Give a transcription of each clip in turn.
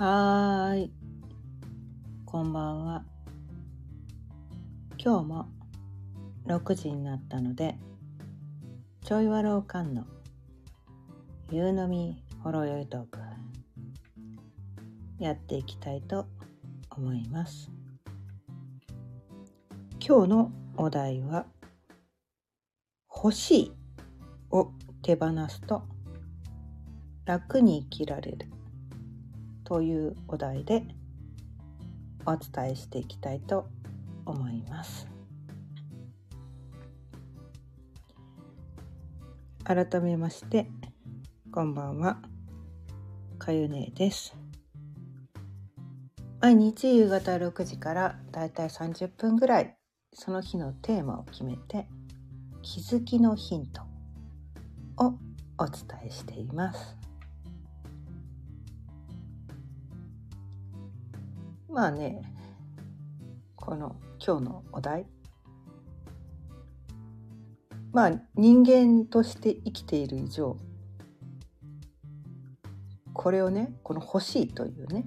はーい。こんばんは。今日も6時になったので、ちょいわろうかんの夕飲みほろよいトークやっていきたいと思います。今日のお題は、欲しいを手放すと楽に生きられるというお題でお伝えしていきたいと思います。改めましてこんばんはかゆねです。毎日夕方6時からだいたい30分ぐらいその日のテーマを決めて気づきのヒントをお伝えしています。まあねこの今日のお題まあ人間として生きている以上これをねこの欲しいというね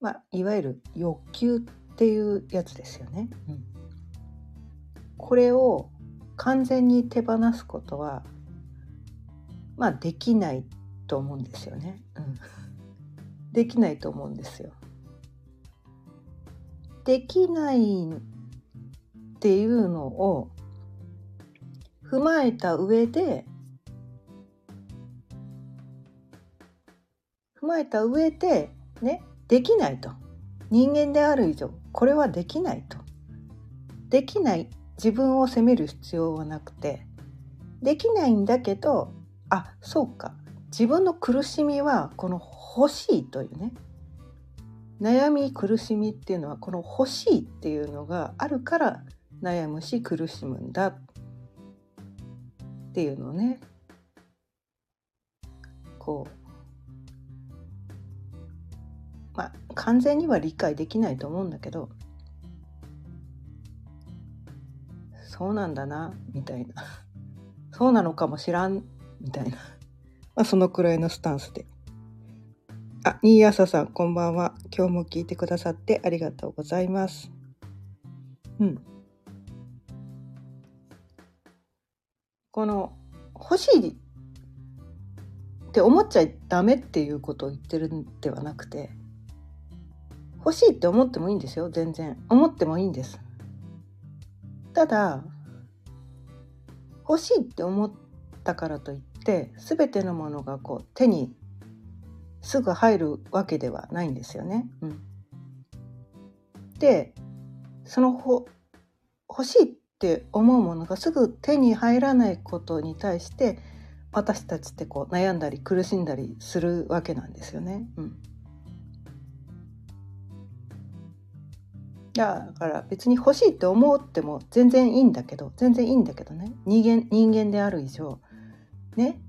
まあいわゆる欲求っていうやつですよね。うん、これを完全に手放すことはまあできないと思うんですよね。うんできないと思うんですよ。できないっていうのを踏まえた上で踏まえた上でねできないと。人間である以上これはできないと。できない自分を責める必要はなくて。できないんだけどあそうか。自分の苦しみはこの欲しいというね。悩み苦しみっていうのはこの欲しいっていうのがあるから悩むし苦しむんだっていうのをね。こうまあ完全には理解できないと思うんだけどそうなんだなみたいな。そうなのかもしらんみたいな、まあ、そのくらいのスタンスで。あ、新朝さん、こんばんは。今日も聞いてくださってありがとうございます。うん。この、欲しいって思っちゃダメっていうことを言ってるんではなくて、欲しいって思ってもいいんですよ、全然。思ってもいいんです。ただ、欲しいって思ったからといってて、全てのものがこう手にすぐ入るわけではないんですよね。うん、でそのほ欲しいって思うものがすぐ手に入らないことに対して私たちってこう悩んだり苦しんだりするわけなんですよね。うん、だから別に欲しいって思っても全然いいんだけど全然いいんだけどね人間人間である以上ね。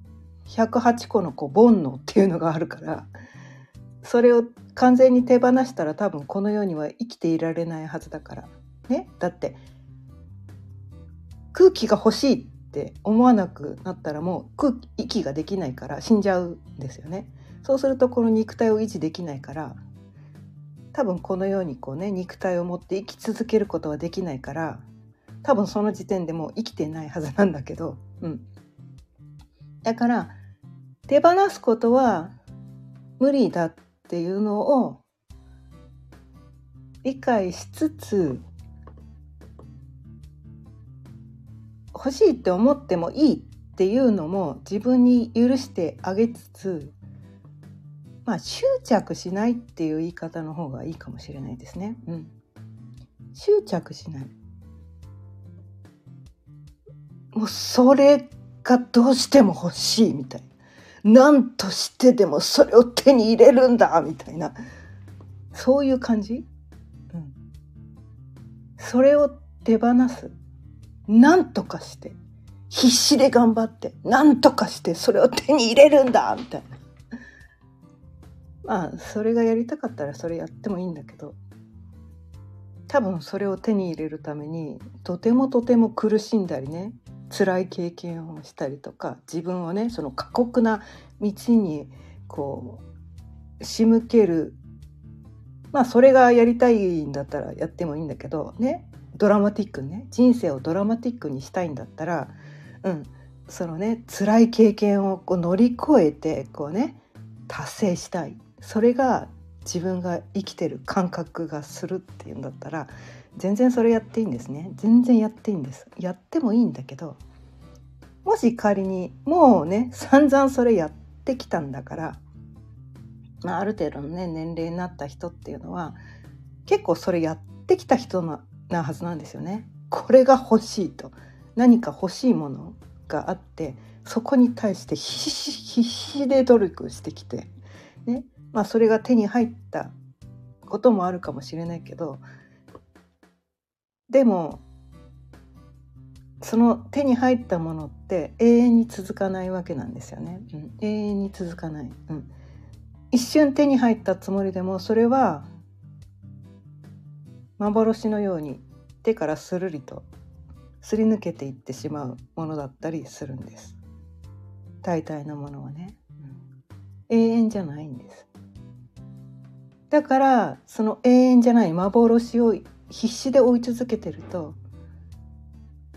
108個のこう煩悩っていうのがあるからそれを完全に手放したら多分この世には生きていられないはずだから。ね。だって空気が欲しいって思わなくなったらもう空気息ができないから死んじゃうんですよね。そうするとこの肉体を維持できないから多分このようにこうね肉体を持って生き続けることはできないから多分その時点でもう生きてないはずなんだけどうん。だから手放すことは無理だっていうのを理解しつつ欲しいって思ってもいいっていうのも自分に許してあげつつまあ執着しないっていう言い方の方がいいかもしれないですね。うん、執着しない。もうそれがどうしても欲しいみたいな。何としてでもそれを手に入れるんだみたいな。そういう感じ、うん、それを手放す。何とかして。必死で頑張って。何とかしてそれを手に入れるんだみたいな。まあそれがやりたかったらそれやってもいいんだけど多分それを手に入れるためにとてもとても苦しんだりね辛い経験をしたりとか自分をねその過酷な道にこう仕向けるまあそれがやりたいんだったらやってもいいんだけどねドラマティックにね人生をドラマティックにしたいんだったらうんそのね辛い経験をこう乗り越えてこうね達成したい。それが自分が生きてる感覚がするっていうんだったら全然それやっていいんですね。全然やっていいんです。やってもいいんだけどもし仮にもうね散々それやってきたんだから、まあ、ある程度のね年齢になった人っていうのは結構それやってきた人ななはずなんですよね。これが欲しいと。何か欲しいものがあってそこに対して必死必死で努力してきて、ね。まあ、それが手に入ったこともあるかもしれないけどでもその手に入ったものって永遠に続かないわけなんですよね、うん、永遠に続かない、うん、一瞬手に入ったつもりでもそれは幻のように手からするりとすり抜けていってしまうものだったりするんです。大体のものはね、うん、永遠じゃないんです。だからその永遠じゃない幻を必死で追い続けてると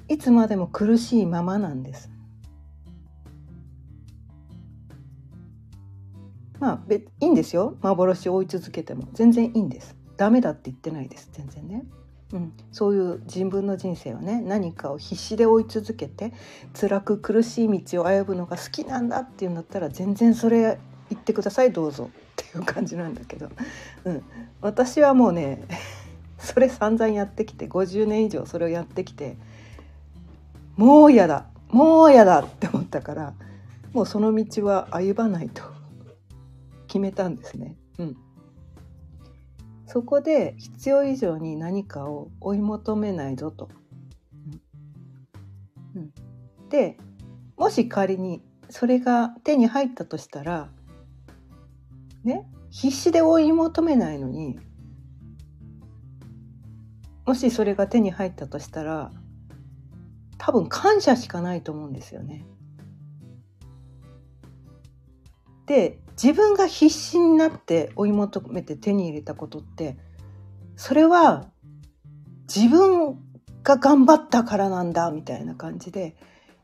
いつまでも苦しいままなんです。まあいいんですよ。幻を追い続けても。全然いいんです。ダメだって言ってないです。全然ね。うん、そういう自分の人生をね何かを必死で追い続けて辛く苦しい道を歩むのが好きなんだっていうんだったら全然それ言ってください。どうぞ。っていう感じなんだけど、うん、私はもうね それ散々やってきて50年以上それをやってきてもう嫌だもう嫌だって思ったからもうその道は歩まないと決めたんですね。うん、そこで必要以上に何かを追い求めないぞと。うん、でもし仮にそれが手に入ったとしたらね必死で追い求めないのにもしそれが手に入ったとしたら多分感謝しかないと思うんですよね。で自分が必死になって追い求めて手に入れたことってそれは自分が頑張ったからなんだみたいな感じで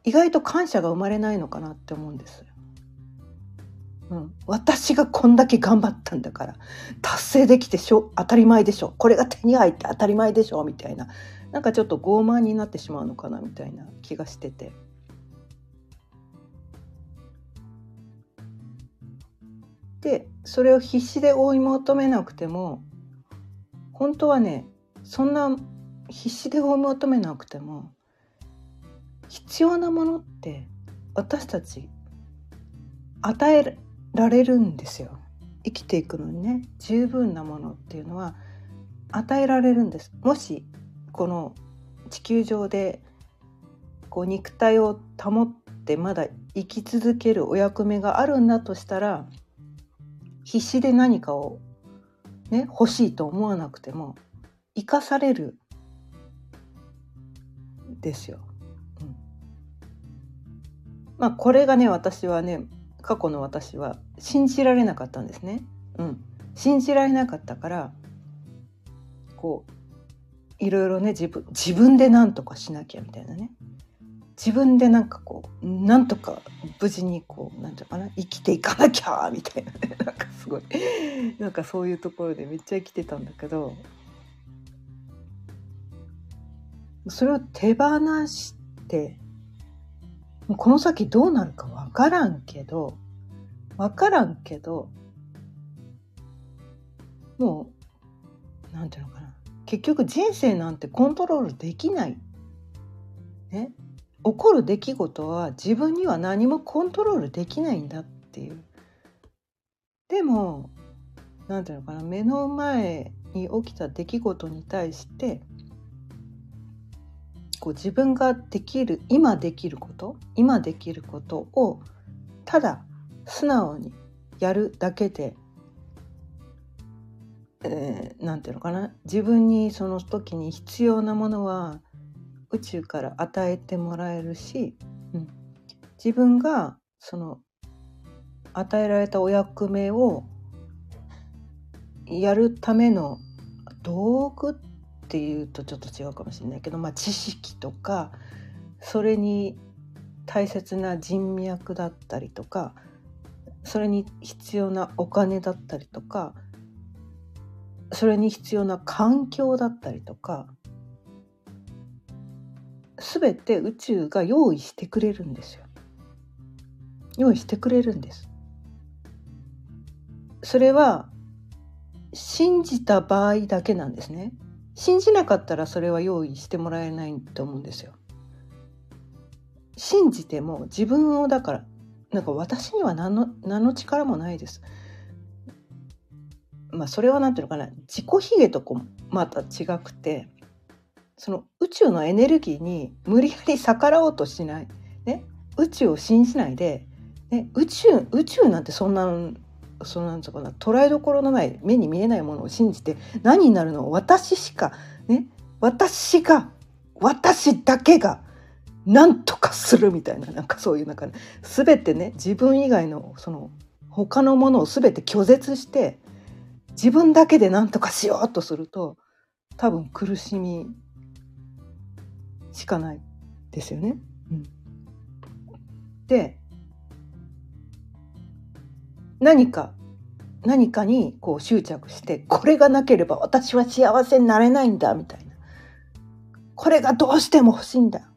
意外と感謝が生まれないのかなって思うんです。うん、私がこんだけ頑張ったんだから達成できてしょ当たり前でしょ。これが手に入って当たり前でしょみたいな。なんかちょっと傲慢になってしまうのかなみたいな気がしてて。でそれを必死で追い求めなくても本当はねそんな必死で追い求めなくても必要なものって私たち与えられるんですよ。生きていくのにね十分なものっていうのは与えられるんです。もしこの地球上でこう肉体を保ってまだ生き続けるお役目があるんだとしたら必死で何かを、ね、欲しいと思わなくても生かされるですよ。うん、まあこれがね私はね過去の私は信じられなかったんですね。うん、信じられなかったからこういろいろね自分自分で何とかしなきゃみたいなね。自分でなんかこうなんとか無事にこうなんていうかな生きていかなきゃみたいなね。なんかすごい。なんかそういうところでめっちゃ生きてたんだけどそれを手放してこの先どうなるか分からんけど分からんけどもうなんていうのかな結局人生なんてコントロールできない。ね、起こる出来事は自分には何もコントロールできないんだっていう。でも何て言うのかな目の前に起きた出来事に対してこう自分ができる今できること今できることをただ素直にやるだけでえー、ていうのかな。自分にその時に必要なものは宇宙から与えてもらえるし、うん、自分がその与えられたお役目をやるための道具っていうとちょっと違うかもしれないけど、まあ、知識とかそれに大切な人脈だったりとかそれに必要なお金だったりとかそれに必要な環境だったりとか全て宇宙が用意してくれるんですよ。用意してくれるんです。それは信じた場合だけなんですね。信じなかったらそれは用意してもらえないと思うんですよ。信じても自分をだからなんか私には何の何の力もないです。まあそれは何ていうのかな。自己卑下とこまた違くてその宇宙のエネルギーに無理やり逆らおうとしない、ね、宇宙を信じないで、ね、宇宙宇宙なんてそんなそのなんうかな捉えどころのない目に見えないものを信じて何になるの？私しか。ね。私が。私だけが。何とかするみたいななんかそういうなんか、ね、全てね自分以外のその他のものを全て拒絶して自分だけで何とかしようとすると多分苦しみしかないですよね。うん、で何か何かにこう執着してこれがなければ私は幸せになれないんだみたいな。これがどうしても欲しいんだ。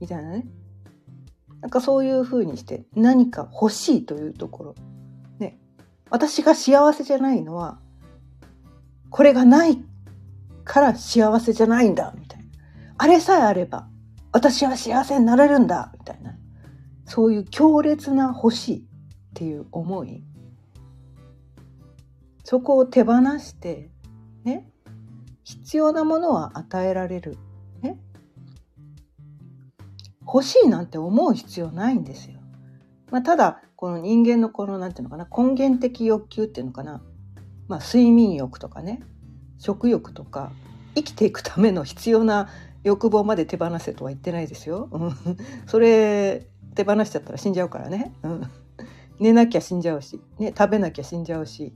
みたいなね。なんかそういうふうにして何か欲しいというところ。ね。私が幸せじゃないのはこれがないから幸せじゃないんだみたいな。あれさえあれば私は幸せになれるんだみたいな。そういう強烈な欲しいっていう思い。そこを手放してね。必要なものは与えられる。欲しいなんて思う必要ないんですよ。まあ、ただこの人間のこの何て言うのかな根源的欲求っていうのかな、まあ、睡眠欲とかね。食欲とか。生きていくための必要な欲望まで手放せとは言ってないですよ。それ手放しちゃったら死んじゃうからね。うん、寝なきゃ死んじゃうし、ね、食べなきゃ死んじゃうし、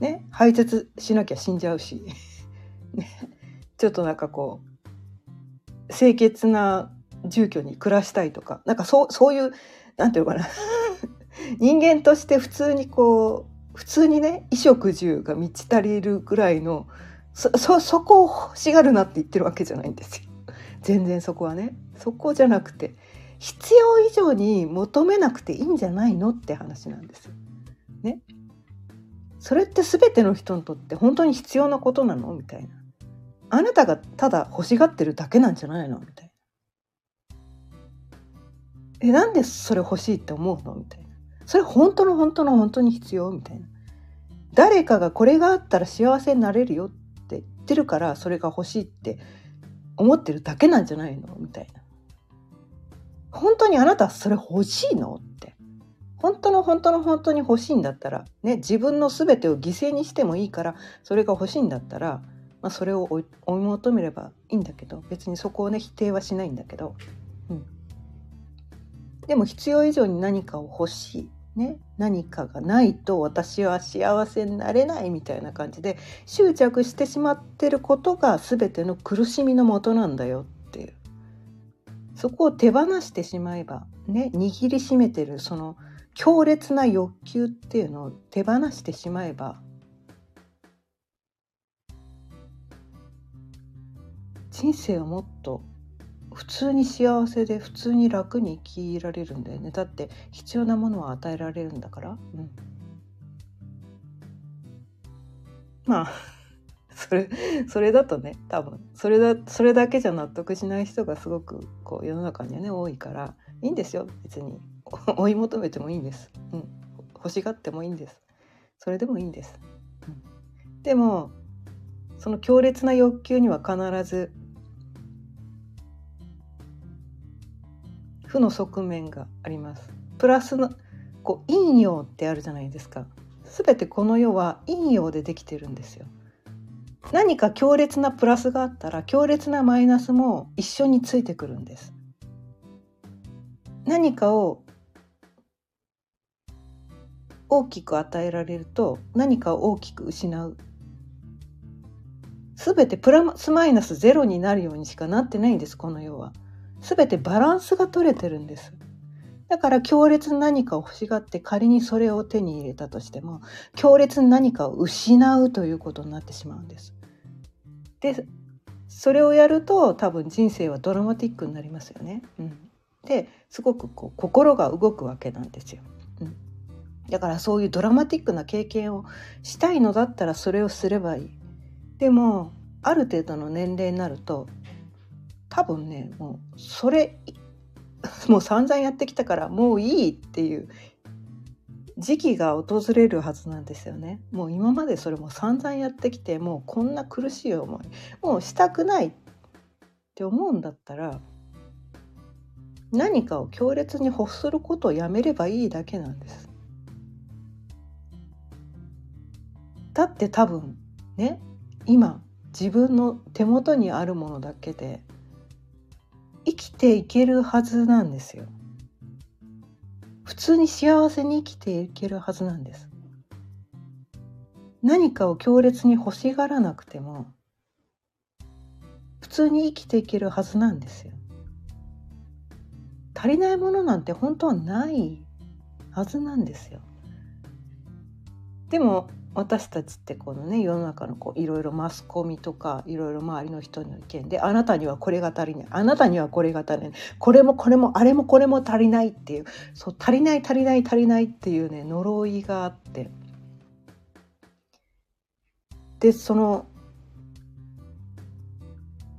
ね、排泄しなきゃ死んじゃうし、ね、ちょっとなんかこう清潔な住居に暮らしたいとかなんかそうそういうなんていうのかな人間として普通にこう普通にね衣食住が満ち足りるぐらいのそそそこを欲しがるなって言ってるわけじゃないんですよ。全然そこはねそこじゃなくて必要以上に求めなくていいんじゃないのって話なんです。ね。それって全ての人にとって本当に必要なことなの？みたいな。あなたがただ欲しがってるだけなんじゃないの？みたいな。え、なんでそれ欲しいって思うの？みたいな。それ本当の本当の本当に必要？みたいな。誰かがこれがあったら幸せになれるよって言ってるからそれが欲しいって思ってるだけなんじゃないの？みたいな。本当にあなたそれ欲しいの？って。本当の本当の本当に欲しいんだったらね自分の全てを犠牲にしてもいいからそれが欲しいんだったら、まあ、それを追い求めればいいんだけど別にそこをね否定はしないんだけど、うん、でも必要以上に何かを欲しい。ね、何かがないと私は幸せになれないみたいな感じで執着してしまってることが全ての苦しみのもとなんだよっていう。そこを手放してしまえばね握りしめてるその強烈な欲求っていうのを手放してしまえば人生をもっと普通に幸せで普通に楽に生きられるんだよね。だって必要なものは与えられるんだから、うん、まあ それそれだとね多分。それだそれだけじゃ納得しない人がすごくこう世の中にはね多いからいいんですよ。別に。追い求めてもいいんです、うん、欲しがってもいいんです。それでもいいんです、うん、でもその強烈な欲求には必ず負の側面があります。プラスのこう陰陽ってあるじゃないですか。すべてこの世は陰陽でできてるんですよ。何か強烈なプラスがあったら強烈なマイナスも一緒についてくるんです。何かを大きく与えられると何かを大きく失う全てプラスマイナスゼロになるようにしかなってないんですこの世は全てバランスが取れてるんですだから強烈に何かを欲しがって仮にそれを手に入れたとしても強烈に何かを失うということになってしまうんですでそれをやると多分人生はドラマティックになりますよね。うん、ですごくこう心が動くわけなんですよ。うん、だからそういうドラマティックな経験をしたいのだったらそれをすればいい。でもある程度の年齢になると多分ねもうそれもう散々やってきたからもういいっていう時期が訪れるはずなんですよね。もう今までそれも散々やってきてもうこんな苦しい思いもうしたくないって思うんだったら何かを強烈に欲することをやめればいいだけなんです。だって多分ね今自分の手元にあるものだけできていけるはずなんですよ。普通に幸せに生きていけるはずなんです。何かを強烈に欲しがらなくても普通に生きていけるはずなんですよ。足りないものなんて本当はないはずなんですよ。でも私たちってこのね世の中のこういろいろマスコミとかいろいろ周りの人の意見であなたにはこれが足りないあなたにはこれが足りないこれもこれもあれもこれも足りないっていうそう足りない足りない足りないっていうね呪いがあって。でその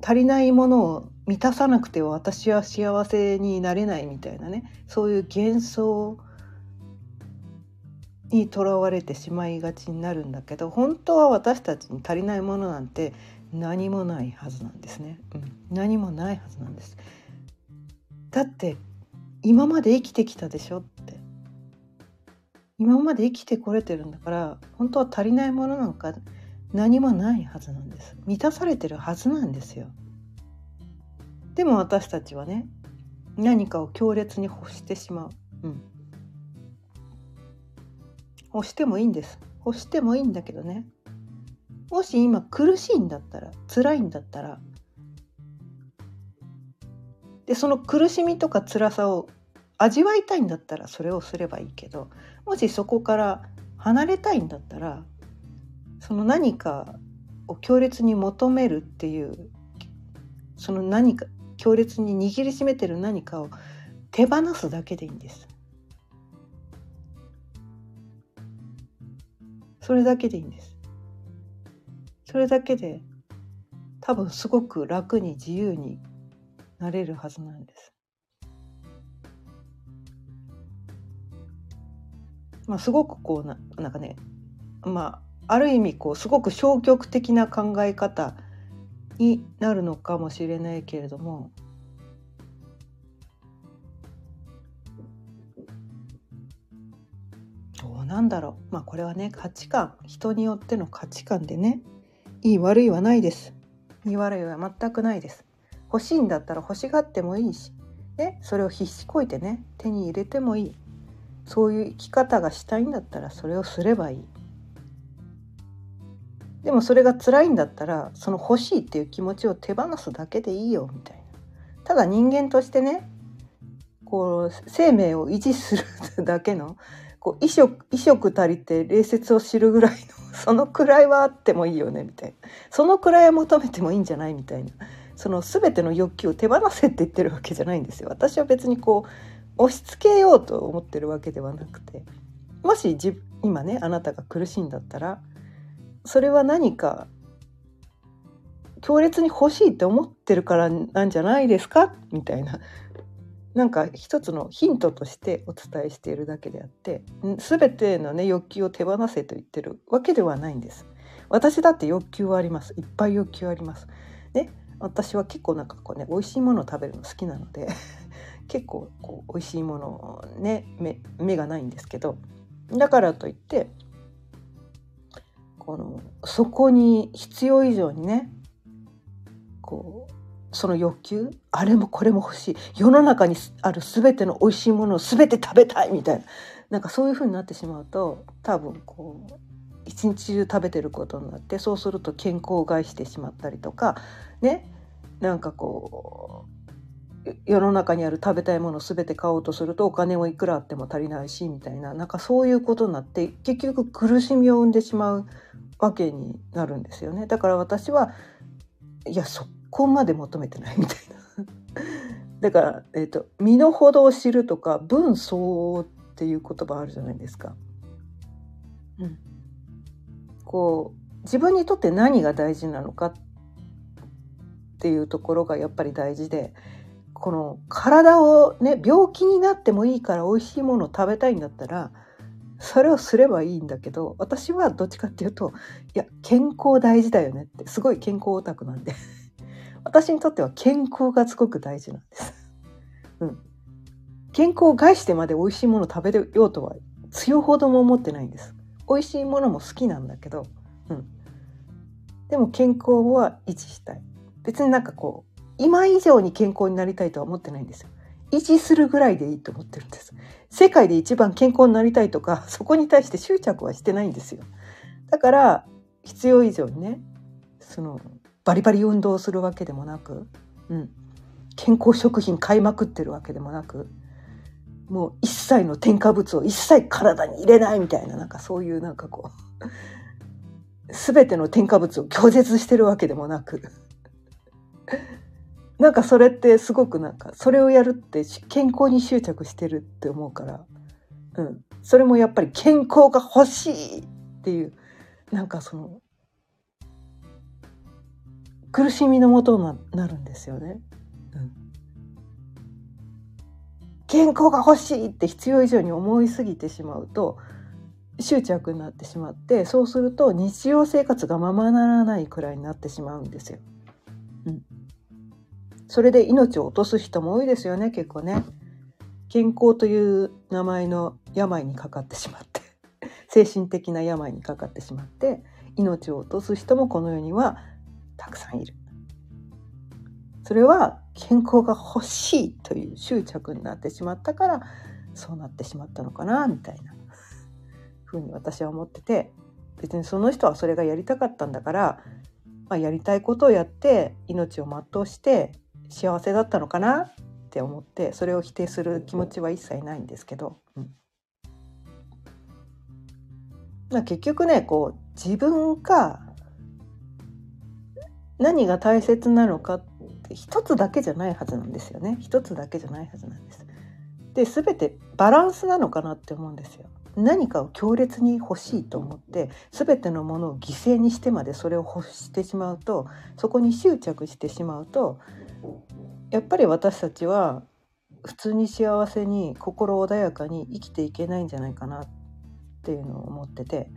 足りないものを満たさなくては私は幸せになれないみたいなねそういう幻想にとらわれてしまいがちになるんだけど本当は私たちに足りないものなんて何もないはずなんですね、うん、何もないはずなんです。だって今まで生きてきたでしょって。今まで生きてこれてるんだから本当は足りないものなんか何もないはずなんです。満たされてるはずなんですよ。でも私たちはね何かを強烈に欲してしまう、うん、押してもいいんです押してもいいんだけどねもし今苦しいんだったら辛いんだったらでその苦しみとか辛さを味わいたいんだったらそれをすればいいけどもしそこから離れたいんだったらその何かを強烈に求めるっていうその何か強烈に握りしめてる何かを手放すだけでいいんです。それだけでいいんです。それだけで多分すごく楽に自由になれるはずなんです。まあすごくこうななんかねまあある意味こうすごく消極的な考え方になるのかもしれないけれどもなんだろう。まあこれはね価値観。人によっての価値観でねいい悪いはないです。いい悪いは全くないです。欲しいんだったら欲しがってもいいし、ね、それを必死こいてね手に入れてもいい。そういう生き方がしたいんだったらそれをすればいい。でもそれが辛いんだったらその欲しいっていう気持ちを手放すだけでいいよみたいな。ただ人間としてねこう生命を維持するだけのこう衣食衣食足りて礼節を知るぐらいの そのくらいはあってもいいよねみたいな。そのくらいは求めてもいいんじゃないみたいな。その全ての欲求を手放せって言ってるわけじゃないんですよ。私は別にこう押し付けようと思ってるわけではなくてもし今ねあなたが苦しいんだったらそれは何か強烈に欲しいって思ってるからなんじゃないですか？みたいな。なんか一つのヒントとしてお伝えしているだけであって全てのね欲求を手放せと言ってるわけではないんです。私だって欲求はあります。いっぱい欲求あります。で私は結構なんかこうね美味しいものを食べるの好きなので 結構こう美味しいものね目目がないんですけどだからといってこのそこに必要以上にねこうその欲求あれもこれも欲しい世の中にある全ての美味しいものを全て食べたいみたいななんかそういう風になってしまうと多分こう一日中食べてることになってそうすると健康を害してしまったりとかねなんかこう世の中にある食べたいものを全て買おうとするとお金をいくらあっても足りないしみたいななんかそういうことになって結局苦しみを生んでしまうわけになるんですよね。だから私はいやそこまで求めてないみたいな。だから、えーと、身の程を知るとか分相応っていう言葉あるじゃないですか。うん、こう自分にとって何が大事なのかっていうところがやっぱり大事でこの体をね病気になってもいいから美味しいものを食べたいんだったらそれをすればいいんだけど私はどっちかっていうといや健康大事だよねってすごい健康オタクなんで私にとっては健康がすごく大事なんです。うん、健康を害してまで美味しいもの食べようとは強ほども思ってないんです。美味しいものも好きなんだけど、うん、でも健康は維持したい。別になんかこう今以上に健康になりたいとは思ってないんですよ。維持するぐらいでいいと思ってるんです。世界で一番健康になりたいとかそこに対して執着はしてないんですよ。だから必要以上にねそのバリバリ運動するわけでもなく、うん、健康食品買いまくってるわけでもなくもう一切の添加物を一切体に入れないみたいななんかそういうなんかこう全ての添加物を拒絶してるわけでもなくなんかそれってすごくなんかそれをやるって健康に執着してるって思うから、うん、それもやっぱり健康が欲しいっていうなんかその苦しみのもとになるんですよね。うん、健康が欲しいって必要以上に思いすぎてしまうと執着になってしまってそうすると日常生活がままならないくらいになってしまうんですよ。うん、それで命を落とす人も多いですよね結構ね。健康という名前の病にかかってしまって 精神的な病にかかってしまって命を落とす人もこの世にはたくさんいる。それは健康が欲しいという執着になってしまったからそうなってしまったのかなみたいなふうに私は思ってて別にその人はそれがやりたかったんだから、まあ、やりたいことをやって命を全うして幸せだったのかなって思ってそれを否定する気持ちは一切ないんですけど、うんまあ、結局ねこう自分が何が大切なのかって一つだけじゃないはずなんですよね一つだけじゃないはずなんです。で全てバランスなのかなって思うんですよ。何かを強烈に欲しいと思って全てのものを犠牲にしてまでそれを欲してしまうとそこに執着してしまうとやっぱり私たちは普通に幸せに心穏やかに生きていけないんじゃないかなっていうのを思ってて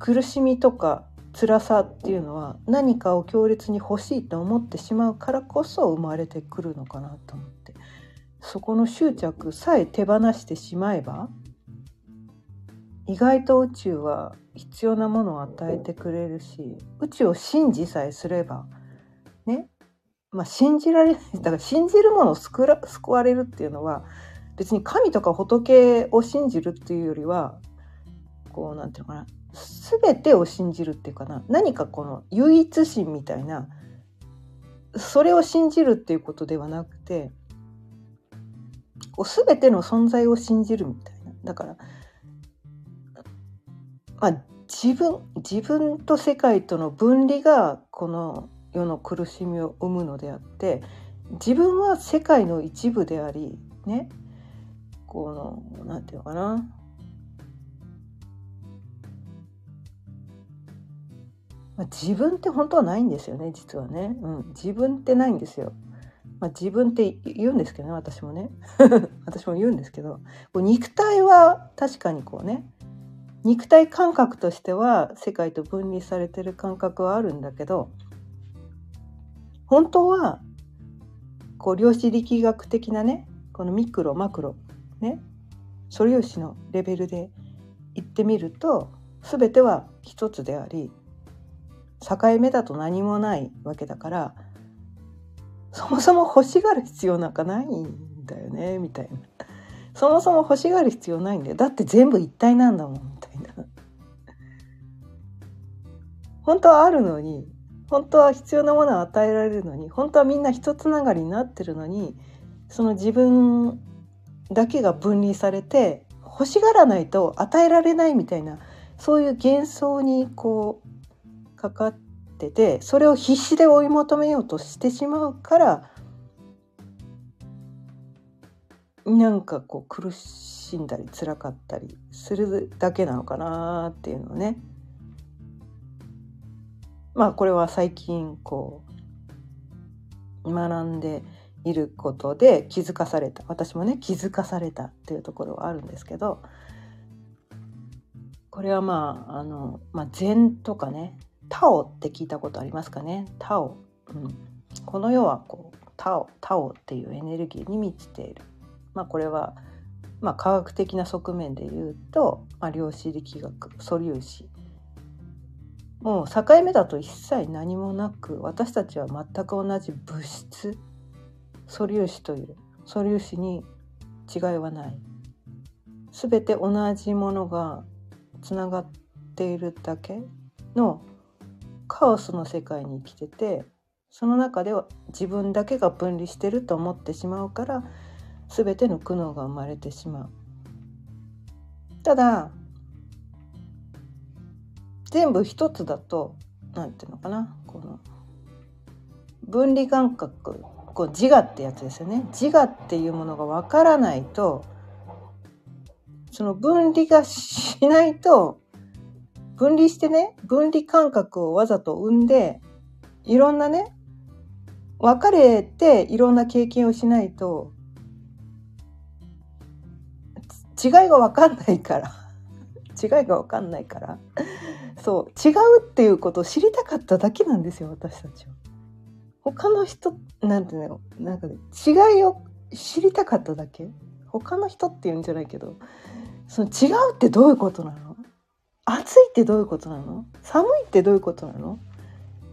苦しみとか辛さっていうのは何かを強烈に欲しいと思ってしまうからこそ生まれてくるのかなと思って。そこの執着さえ手放してしまえば意外と宇宙は必要なものを与えてくれるし宇宙を信じさえすればねまあ信じられない。だから信じるものを救ら救われるっていうのは別に神とか仏を信じるっていうよりはこうなんていうのかな。全てを信じるっていうかな。何かこの唯一心みたいなそれを信じるっていうことではなくてこう全ての存在を信じるみたいな。だからまあ自分自分と世界との分離がこの世の苦しみを生むのであって自分は世界の一部でありねこの何て言うのかな。まあ、自分って本当はないんですよね実はね、うん、自分ってないんですよ。まあ、自分って言うんですけどね私もね。私も言うんですけど。肉体は確かにこうね肉体感覚としては世界と分離されてる感覚はあるんだけど本当はこう量子力学的なねこのミクロマクロね素粒子のレベルで言ってみると全ては一つであり境目だと何もないわけだからそもそも欲しがる必要なんかないんだよねみたいな。そもそも欲しがる必要ないんだよ。だって全部一体なんだもんみたいな。本当はあるのに本当は必要なものを与えられるのに本当はみんな一つながりになってるのにその自分だけが分離されて欲しがらないと与えられないみたいなそういう幻想にこうかかっててそれを必死で追い求めようとしてしまうからなんかこう苦しんだり辛かったりするだけなのかなっていうのね。まあこれは最近こう学んでいることで気づかされた。私もね気づかされたっていうところはあるんですけどこれはまああの、まあ、禅とかねタオって聞いたことありますかね？タオ、うん、この世はこうタオタオっていうエネルギーに満ちている。まあこれはまあ科学的な側面で言うと、まあ、量子力学素粒子。もう境目だと一切何もなく私たちは全く同じ物質素粒子という素粒子に違いはない。全て同じものがつながっているだけのカオスの世界に生きててその中では自分だけが分離してると思ってしまうから全ての苦悩が生まれてしまう。ただ全部一つだと何て言うのかなこの分離感覚こう自我ってやつですよね自我っていうものがわからないとその分離がしないと分離してね分離感覚をわざと生んでいろんなね別れていろんな経験をしないと違いが分かんないから 違いが分かんないからそう違うっていうことを知りたかっただけなんですよ私たちは。他の人なんていうのなんかね違いを知りたかっただけ他の人っていうんじゃないけどその違うってどういうことなの？暑いってどういうことなの？寒いってどういうことなの？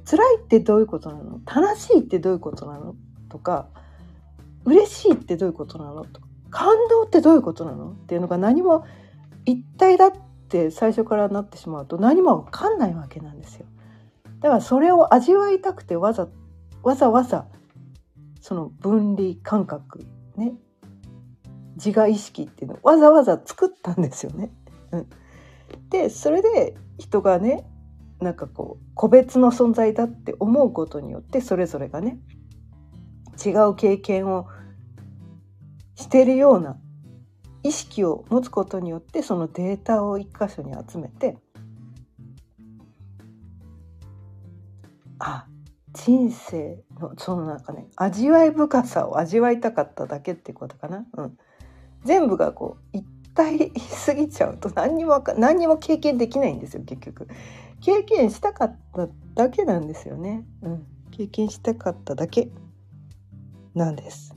辛いってどういうことなの？楽しいってどういうことなの？とか嬉しいってどういうことなの？とか感動ってどういうことなの？っていうのが何も一体だって最初からなってしまうと何も分かんないわけなんですよ。だからそれを味わいたくてわざわざわざその分離感覚ね自我意識っていうのをわざわざ作ったんですよね。うん、でそれで人がねなんかこう個別の存在だって思うことによってそれぞれがね違う経験をしてるような意識を持つことによってそのデータを一箇所に集めてあ人生のそのなんかね味わい深さを味わいたかっただけってことかな。うん、全部がこう一体すぎちゃうと何にも何にも経験できないんですよ結局。経験したかっただけなんですよね。うん、経験したかっただけなんです。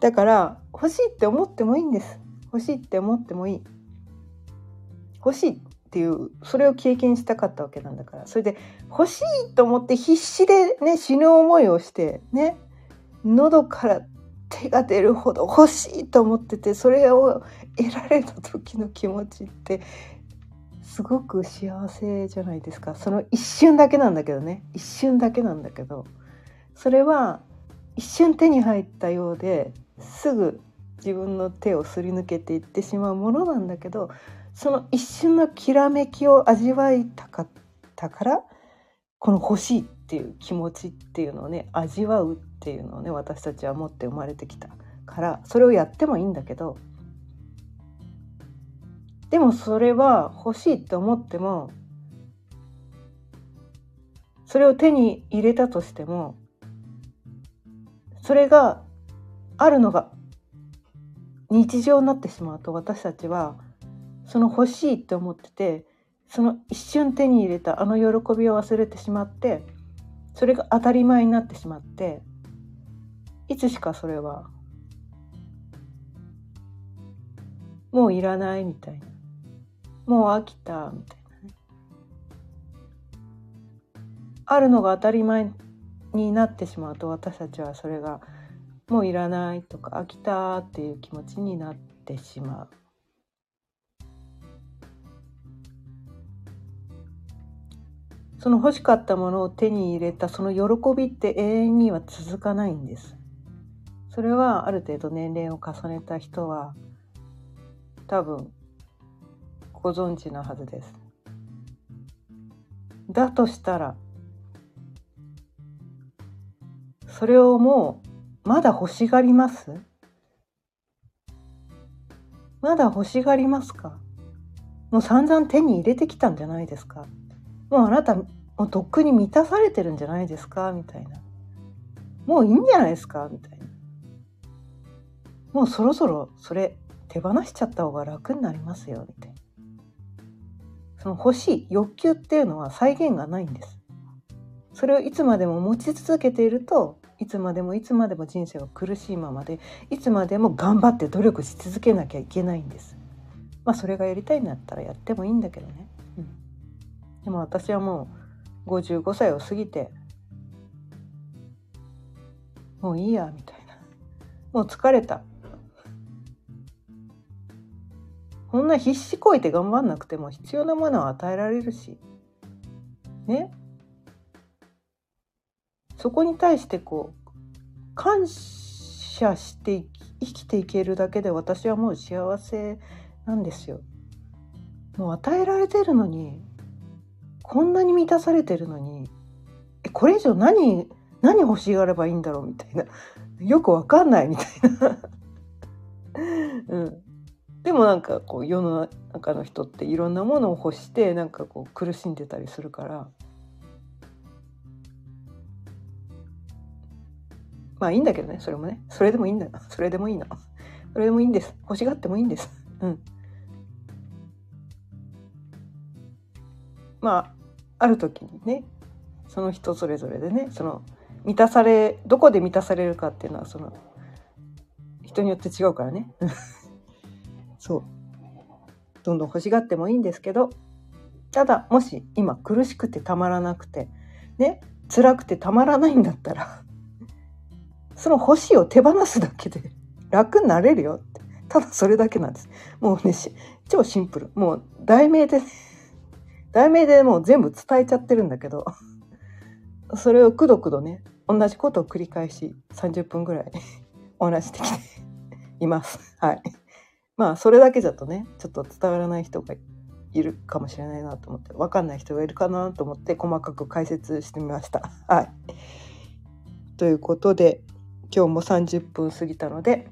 だから欲しいって思ってもいいんです。欲しいって思ってもいい。欲しいっていうそれを経験したかったわけなんだからそれで欲しいと思って必死でね死ぬ思いをしてね喉から手が出るほど欲しいと思っててそれを得られた時の気持ちってすごく幸せじゃないですか。その一瞬だけなんだけどね。一瞬だけなんだけど。それは一瞬手に入ったようですぐ自分の手をすり抜けていってしまうものなんだけどその一瞬のきらめきを味わいたかったからこの欲しいっていう気持ちっていうのをね味わうっていうのをね私たちは持って生まれてきたからそれをやってもいいんだけどでもそれは欲しいって思ってもそれを手に入れたとしてもそれがあるのが日常になってしまうと私たちはその欲しいって思っててその一瞬手に入れたあの喜びを忘れてしまってそれが当たり前になってしまっていつしかそれはもういらないみたいなもう飽きたみたいなねあるのが当たり前になってしまうと私たちはそれがもういらないとか飽きたっていう気持ちになってしまう。その欲しかったものを手に入れたその喜びって永遠には続かないんです。それはある程度年齢を重ねた人は多分ご存知なはずです。だとしたらそれをもうまだ欲しがります？まだ欲しがりますか？もう散々手に入れてきたんじゃないですか？もうあなたもうとっくに満たされてるんじゃないですか？みたいな。もういいんじゃないですか？みたいな。もうそろそろそれ手放しちゃった方が楽になりますよみたいな。その欲しい欲求っていうのは再現がないんです。それをいつまでも持ち続けているといつまでもいつまでも人生は苦しいままでいつまでも頑張って努力し続けなきゃいけないんです。まあそれがやりたいんだったらやってもいいんだけどね。でも私はもう55歳を過ぎてもういいやみたいな。もう疲れた。こんな必死こいて頑張んなくても必要なものは与えられるし。ね。そこに対してこう感謝して生きていけるだけで私はもう幸せなんですよ。もう与えられてるのにこんなに満たされてるのにえこれ以上何何欲しがればいいんだろうみたいな。よくわかんないみたいな。うん、でもなんかこう世の中の人っていろんなものを欲してなんかこう苦しんでたりするから。まあいいんだけどねそれもね。それでもいいんだ。それでもいいのそれでもいいんです。欲しがってもいいんです。うん。まあある時にねその人それぞれでねその満たされどこで満たされるかっていうのはその人によって違うからね。そうどんどん欲しがってもいいんですけどただもし今苦しくてたまらなくてね辛くてたまらないんだったら その欲しいを手放すだけで 楽になれるよってただそれだけなんですもうね超シンプルもう題名で、ね題名でもう全部伝えちゃってるんだけど それをくどくどね同じことを繰り返し30分ぐらいお話してきています。はい。まあそれだけだとねちょっと伝わらない人がいるかもしれないなと思って分かんない人がいるかなと思って細かく解説してみました。はい。ということで今日も30分過ぎたので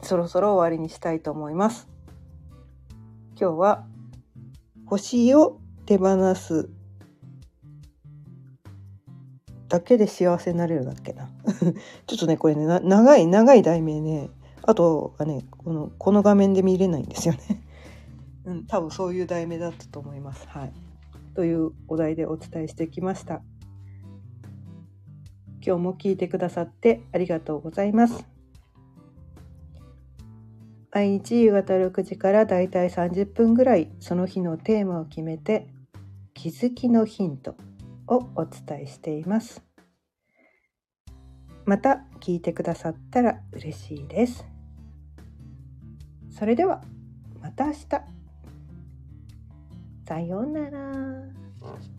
そろそろ終わりにしたいと思います。今日は星を手放すだけで幸せになれるだっけな ちょっとねこれね長い長い題名ねあとはねこのこの画面で見れないんですよね。うん多分そういう題名だったと思います。はい。というお題でお伝えしてきました。今日も聞いてくださってありがとうございます。毎日夕方6時からだいたい30分ぐらいその日のテーマを決めて気づきのヒントをお伝えしています。また聞いてくださったら嬉しいです。それではまた明日。さようなら。